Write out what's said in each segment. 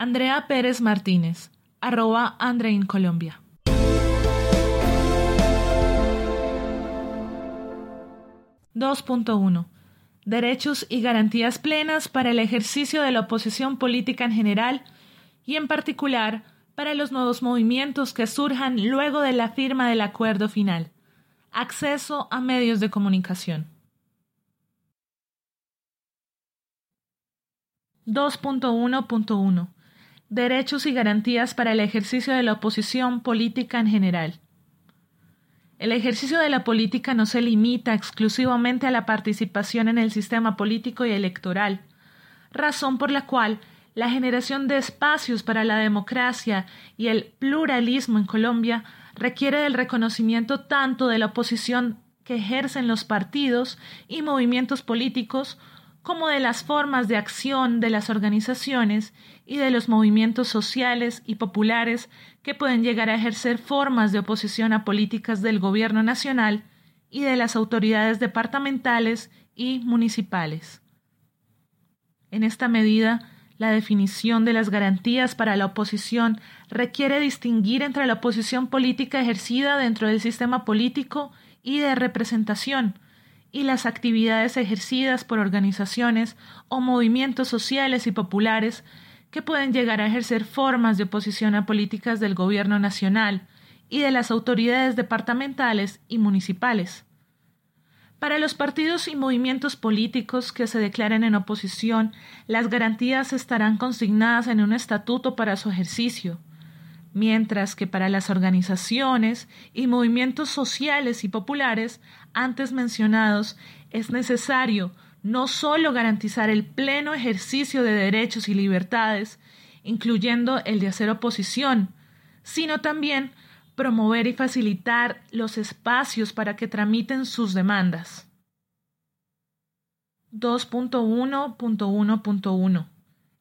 Andrea Pérez Martínez, arroba Andrein Colombia. (2.1) Derechos y garantías plenas para el ejercicio de la oposición política en general y en particular para los nuevos movimientos que surjan luego de la firma del acuerdo final. Acceso a medios de comunicación. 2.1.1 Derechos y garantías para el ejercicio de la oposición política en general. El ejercicio de la política no se limita exclusivamente a la participación en el sistema político y electoral, razón por la cual la generación de espacios para la democracia y el pluralismo en Colombia requiere del reconocimiento tanto de la oposición que ejercen los partidos y movimientos políticos como de las formas de acción de las organizaciones y de los movimientos sociales y populares que pueden llegar a ejercer formas de oposición a políticas del gobierno nacional y de las autoridades departamentales y municipales. En esta medida, la definición de las garantías para la oposición requiere distinguir entre la oposición política ejercida dentro del sistema político y de representación, y las actividades ejercidas por organizaciones o movimientos sociales y populares que pueden llegar a ejercer formas de oposición a políticas del gobierno nacional y de las autoridades departamentales y municipales. Para los partidos y movimientos políticos que se declaren en oposición, las garantías estarán consignadas en un estatuto para su ejercicio mientras que para las organizaciones y movimientos sociales y populares antes mencionados es necesario no sólo garantizar el pleno ejercicio de derechos y libertades, incluyendo el de hacer oposición, sino también promover y facilitar los espacios para que tramiten sus demandas. 2.1.1.1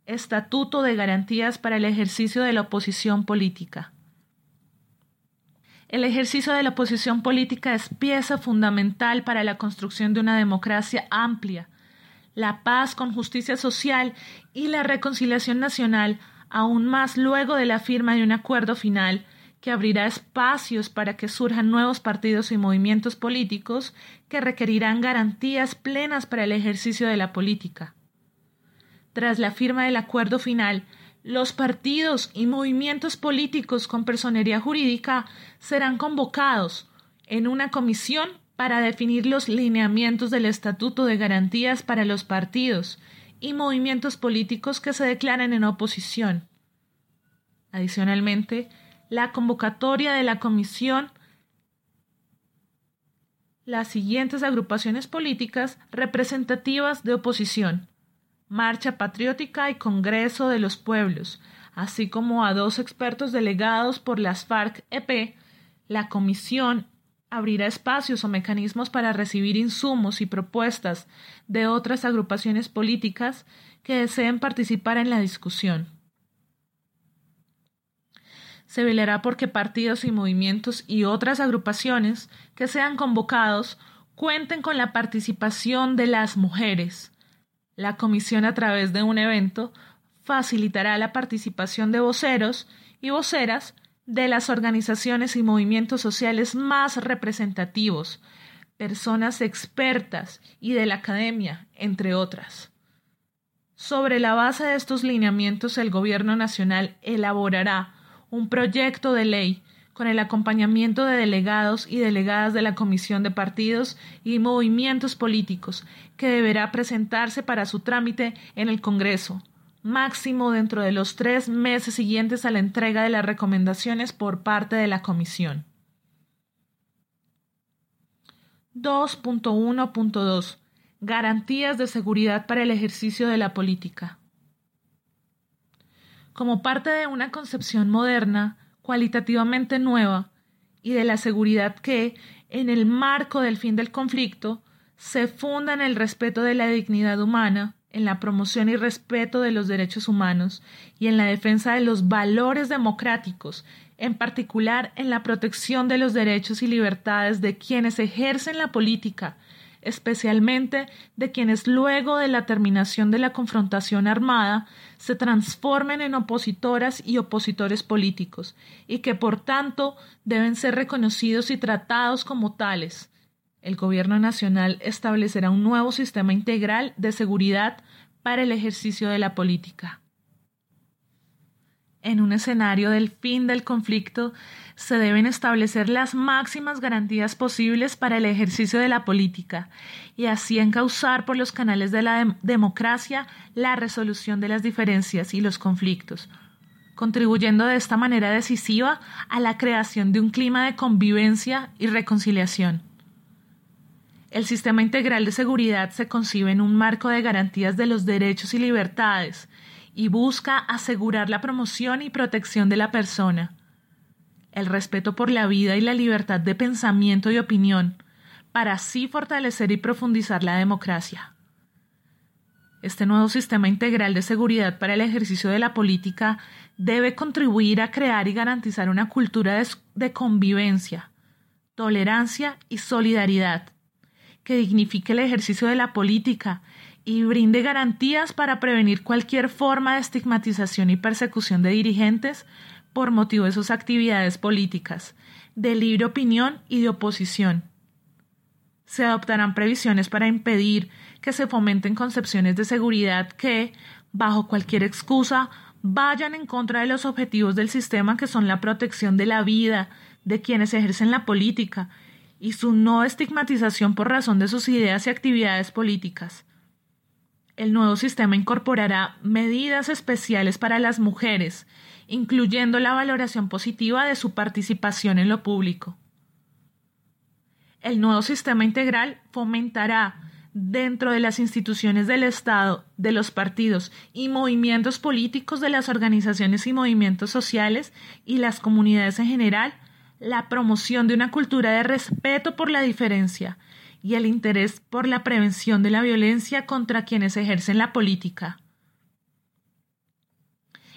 Estatuto de Garantías para el ejercicio de la oposición política. El ejercicio de la oposición política es pieza fundamental para la construcción de una democracia amplia, la paz con justicia social y la reconciliación nacional, aún más luego de la firma de un acuerdo final que abrirá espacios para que surjan nuevos partidos y movimientos políticos que requerirán garantías plenas para el ejercicio de la política. Tras la firma del acuerdo final, los partidos y movimientos políticos con personería jurídica serán convocados en una comisión para definir los lineamientos del Estatuto de Garantías para los partidos y movimientos políticos que se declaren en oposición. Adicionalmente, la convocatoria de la comisión las siguientes agrupaciones políticas representativas de oposición Marcha Patriótica y Congreso de los Pueblos, así como a dos expertos delegados por las FARC-EP, la comisión abrirá espacios o mecanismos para recibir insumos y propuestas de otras agrupaciones políticas que deseen participar en la discusión. Se velará porque partidos y movimientos y otras agrupaciones que sean convocados cuenten con la participación de las mujeres, la comisión a través de un evento facilitará la participación de voceros y voceras de las organizaciones y movimientos sociales más representativos, personas expertas y de la academia, entre otras. Sobre la base de estos lineamientos, el Gobierno Nacional elaborará un proyecto de ley con el acompañamiento de delegados y delegadas de la Comisión de Partidos y Movimientos Políticos, que deberá presentarse para su trámite en el Congreso, máximo dentro de los tres meses siguientes a la entrega de las recomendaciones por parte de la Comisión. 2.1.2 Garantías de seguridad para el ejercicio de la política. Como parte de una concepción moderna, cualitativamente nueva y de la seguridad que, en el marco del fin del conflicto, se funda en el respeto de la dignidad humana, en la promoción y respeto de los derechos humanos y en la defensa de los valores democráticos, en particular en la protección de los derechos y libertades de quienes ejercen la política, especialmente de quienes luego de la terminación de la confrontación armada se transformen en opositoras y opositores políticos, y que por tanto deben ser reconocidos y tratados como tales. El Gobierno Nacional establecerá un nuevo sistema integral de seguridad para el ejercicio de la política. En un escenario del fin del conflicto, se deben establecer las máximas garantías posibles para el ejercicio de la política y así encauzar por los canales de la democracia la resolución de las diferencias y los conflictos, contribuyendo de esta manera decisiva a la creación de un clima de convivencia y reconciliación. El sistema integral de seguridad se concibe en un marco de garantías de los derechos y libertades y busca asegurar la promoción y protección de la persona, el respeto por la vida y la libertad de pensamiento y opinión, para así fortalecer y profundizar la democracia. Este nuevo sistema integral de seguridad para el ejercicio de la política debe contribuir a crear y garantizar una cultura de, convivencia, tolerancia y solidaridad, que dignifique el ejercicio de la política y brinde garantías para prevenir cualquier forma de estigmatización y persecución de dirigentes por motivo de sus actividades políticas, de libre opinión y de oposición. Se adoptarán previsiones para impedir que se fomenten concepciones de seguridad que, bajo cualquier excusa, vayan en contra de los objetivos del sistema que son la protección de la vida de quienes ejercen la política y su no estigmatización por razón de sus ideas y actividades políticas. El nuevo sistema incorporará medidas especiales para las mujeres, incluyendo la valoración positiva de su participación en lo público. El nuevo sistema integral fomentará dentro de las instituciones del Estado, de los partidos y movimientos políticos de las organizaciones y movimientos sociales y las comunidades en general la promoción de una cultura de respeto por la diferencia, y el interés por la prevención de la violencia contra quienes ejercen la política.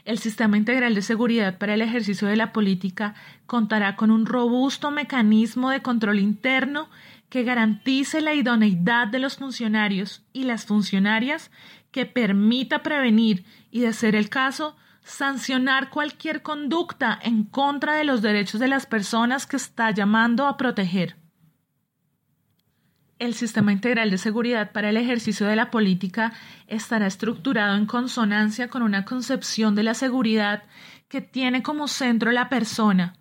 El sistema integral de seguridad para el ejercicio de la política contará con un robusto mecanismo de control interno que garantice la idoneidad de los funcionarios y las funcionarias que permita prevenir y, de ser el caso, sancionar cualquier conducta en contra de los derechos de las personas que está llamando a proteger el sistema integral de seguridad para el ejercicio de la política estará estructurado en consonancia con una concepción de la seguridad que tiene como centro la persona.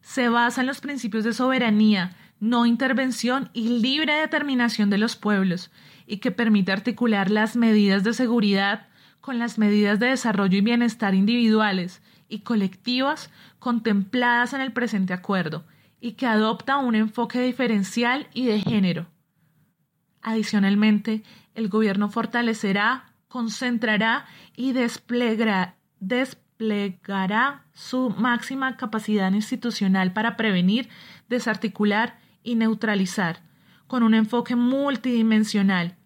Se basa en los principios de soberanía, no intervención y libre determinación de los pueblos, y que permite articular las medidas de seguridad con las medidas de desarrollo y bienestar individuales y colectivas contempladas en el presente acuerdo, y que adopta un enfoque diferencial y de género. Adicionalmente, el gobierno fortalecerá, concentrará y desplegará, desplegará su máxima capacidad institucional para prevenir, desarticular y neutralizar, con un enfoque multidimensional,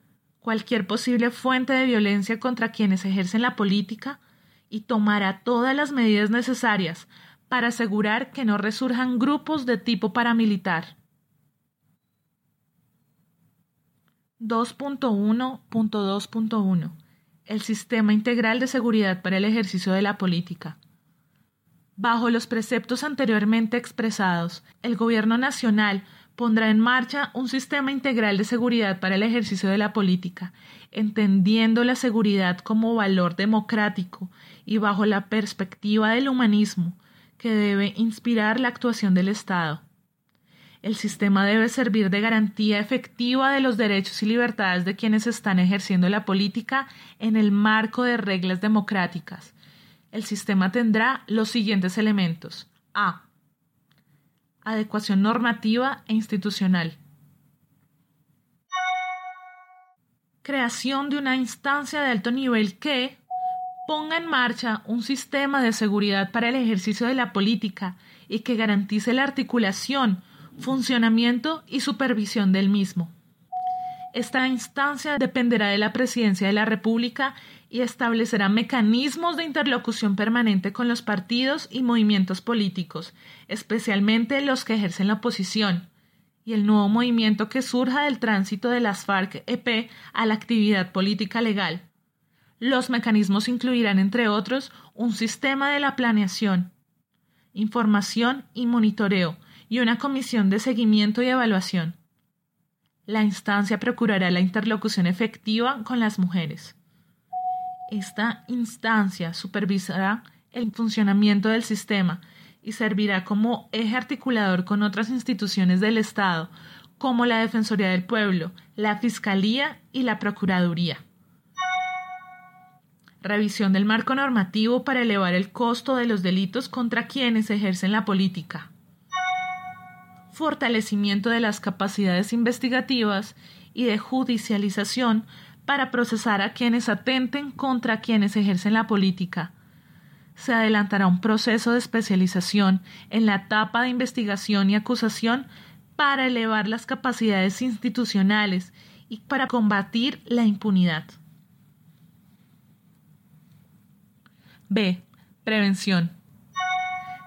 cualquier posible fuente de violencia contra quienes ejercen la política y tomará todas las medidas necesarias para asegurar que no resurjan grupos de tipo paramilitar. 2.1.2.1 El Sistema Integral de Seguridad para el Ejercicio de la Política. Bajo los preceptos anteriormente expresados, el Gobierno Nacional pondrá en marcha un sistema integral de seguridad para el ejercicio de la política, entendiendo la seguridad como valor democrático y bajo la perspectiva del humanismo que debe inspirar la actuación del Estado. El sistema debe servir de garantía efectiva de los derechos y libertades de quienes están ejerciendo la política en el marco de reglas democráticas. El sistema tendrá los siguientes elementos. A. Adecuación normativa e institucional. Creación de una instancia de alto nivel que ponga en marcha un sistema de seguridad para el ejercicio de la política y que garantice la articulación, funcionamiento y supervisión del mismo. Esta instancia dependerá de la Presidencia de la República y establecerá mecanismos de interlocución permanente con los partidos y movimientos políticos, especialmente los que ejercen la oposición, y el nuevo movimiento que surja del tránsito de las FARC-EP a la actividad política legal. Los mecanismos incluirán, entre otros, un sistema de la planeación, información y monitoreo, y una comisión de seguimiento y evaluación. La instancia procurará la interlocución efectiva con las mujeres. Esta instancia supervisará el funcionamiento del sistema y servirá como eje articulador con otras instituciones del Estado, como la Defensoría del Pueblo, la Fiscalía y la Procuraduría. Revisión del marco normativo para elevar el costo de los delitos contra quienes ejercen la política. Fortalecimiento de las capacidades investigativas y de judicialización para procesar a quienes atenten contra quienes ejercen la política, se adelantará un proceso de especialización en la etapa de investigación y acusación para elevar las capacidades institucionales y para combatir la impunidad. B. Prevención.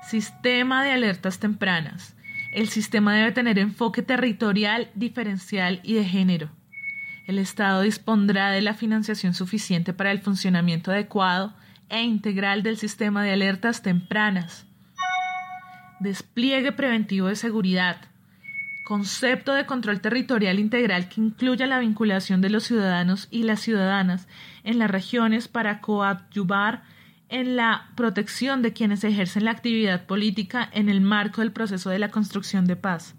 Sistema de alertas tempranas. El sistema debe tener enfoque territorial, diferencial y de género. El Estado dispondrá de la financiación suficiente para el funcionamiento adecuado e integral del sistema de alertas tempranas. Despliegue preventivo de seguridad. Concepto de control territorial integral que incluya la vinculación de los ciudadanos y las ciudadanas en las regiones para coadyuvar en la protección de quienes ejercen la actividad política en el marco del proceso de la construcción de paz.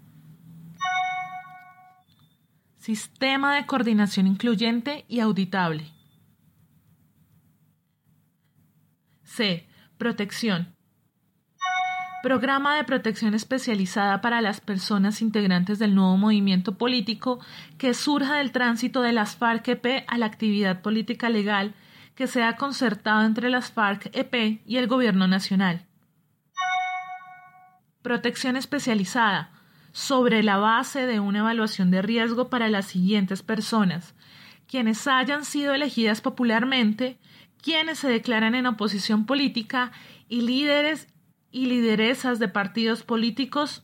Sistema de coordinación incluyente y auditable. C. Protección. Programa de protección especializada para las personas integrantes del nuevo movimiento político que surja del tránsito de las FARC-EP a la actividad política legal que sea concertado entre las FARC-EP y el Gobierno Nacional. Protección especializada sobre la base de una evaluación de riesgo para las siguientes personas, quienes hayan sido elegidas popularmente, quienes se declaran en oposición política y líderes y lideresas de partidos políticos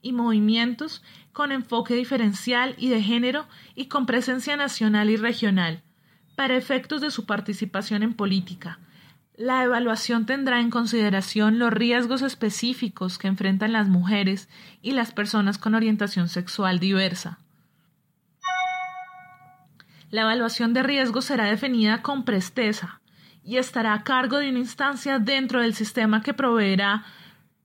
y movimientos con enfoque diferencial y de género y con presencia nacional y regional, para efectos de su participación en política. La evaluación tendrá en consideración los riesgos específicos que enfrentan las mujeres y las personas con orientación sexual diversa. La evaluación de riesgo será definida con presteza y estará a cargo de una instancia dentro del sistema que proveerá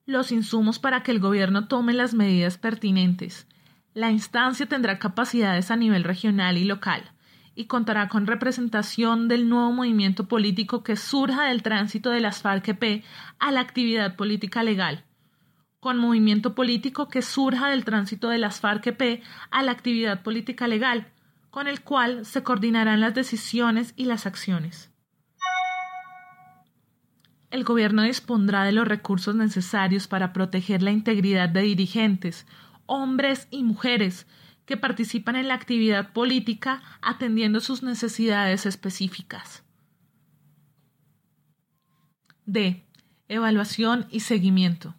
los insumos para que el gobierno tome las medidas pertinentes. La instancia tendrá capacidades a nivel regional y local y contará con representación del nuevo movimiento político que surja del tránsito de las FARC-EP a la actividad política legal, con movimiento político que surja del tránsito de las FARC-EP a la actividad política legal, con el cual se coordinarán las decisiones y las acciones. El Gobierno dispondrá de los recursos necesarios para proteger la integridad de dirigentes, hombres y mujeres que participan en la actividad política atendiendo sus necesidades específicas. D. Evaluación y seguimiento.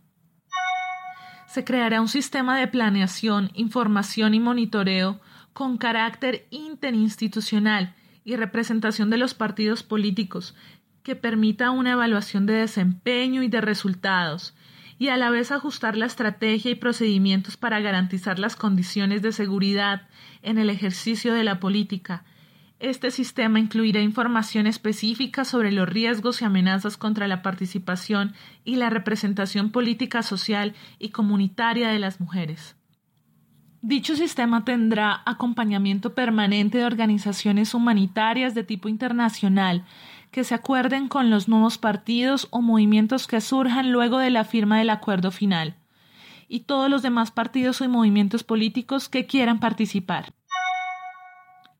Se creará un sistema de planeación, información y monitoreo con carácter interinstitucional y representación de los partidos políticos que permita una evaluación de desempeño y de resultados, y a la vez ajustar la estrategia y procedimientos para garantizar las condiciones de seguridad en el ejercicio de la política. Este sistema incluirá información específica sobre los riesgos y amenazas contra la participación y la representación política, social y comunitaria de las mujeres. Dicho sistema tendrá acompañamiento permanente de organizaciones humanitarias de tipo internacional que se acuerden con los nuevos partidos o movimientos que surjan luego de la firma del acuerdo final y todos los demás partidos y movimientos políticos que quieran participar.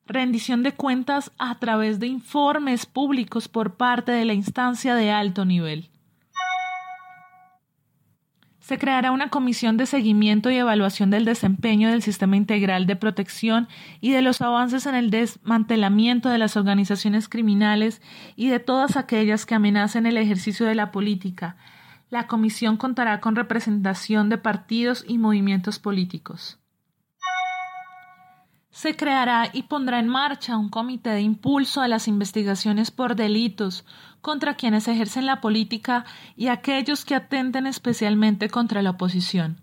Rendición de cuentas a través de informes públicos por parte de la instancia de alto nivel. Se creará una comisión de seguimiento y evaluación del desempeño del sistema integral de protección y de los avances en el desmantelamiento de las organizaciones criminales y de todas aquellas que amenacen el ejercicio de la política. La comisión contará con representación de partidos y movimientos políticos. Se creará y pondrá en marcha un comité de impulso a las investigaciones por delitos contra quienes ejercen la política y aquellos que atenten especialmente contra la oposición.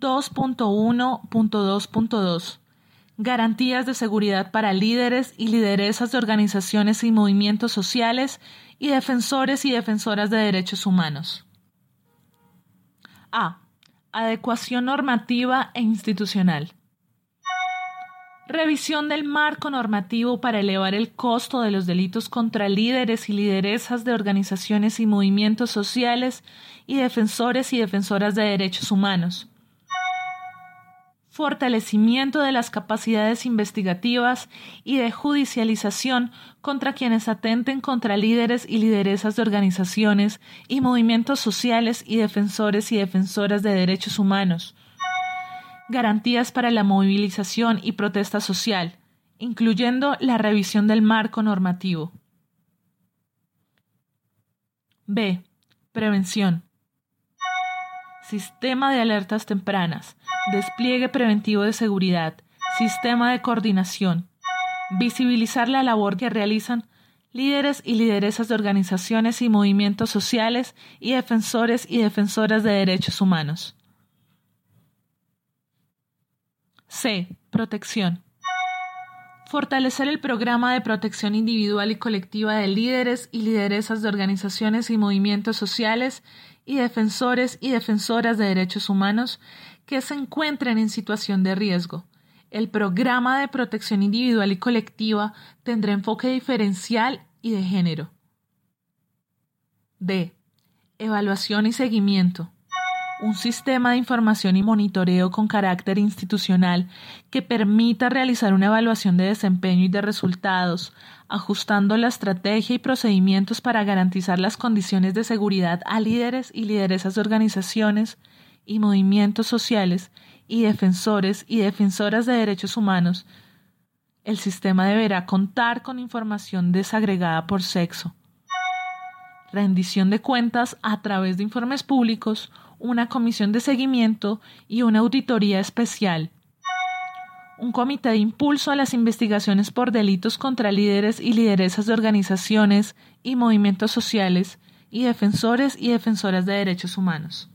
2.1.2.2 Garantías de seguridad para líderes y lideresas de organizaciones y movimientos sociales y defensores y defensoras de derechos humanos. A. Adecuación normativa e institucional. Revisión del marco normativo para elevar el costo de los delitos contra líderes y lideresas de organizaciones y movimientos sociales y defensores y defensoras de derechos humanos. Fortalecimiento de las capacidades investigativas y de judicialización contra quienes atenten contra líderes y lideresas de organizaciones y movimientos sociales y defensores y defensoras de derechos humanos garantías para la movilización y protesta social, incluyendo la revisión del marco normativo. B. Prevención. Sistema de alertas tempranas, despliegue preventivo de seguridad, sistema de coordinación, visibilizar la labor que realizan líderes y lideresas de organizaciones y movimientos sociales y defensores y defensoras de derechos humanos. C. Protección. Fortalecer el programa de protección individual y colectiva de líderes y lideresas de organizaciones y movimientos sociales y defensores y defensoras de derechos humanos que se encuentren en situación de riesgo. El programa de protección individual y colectiva tendrá enfoque diferencial y de género. D. Evaluación y seguimiento un sistema de información y monitoreo con carácter institucional que permita realizar una evaluación de desempeño y de resultados, ajustando la estrategia y procedimientos para garantizar las condiciones de seguridad a líderes y lideresas de organizaciones y movimientos sociales y defensores y defensoras de derechos humanos. El sistema deberá contar con información desagregada por sexo, rendición de cuentas a través de informes públicos una comisión de seguimiento y una auditoría especial. Un comité de impulso a las investigaciones por delitos contra líderes y lideresas de organizaciones y movimientos sociales y defensores y defensoras de derechos humanos.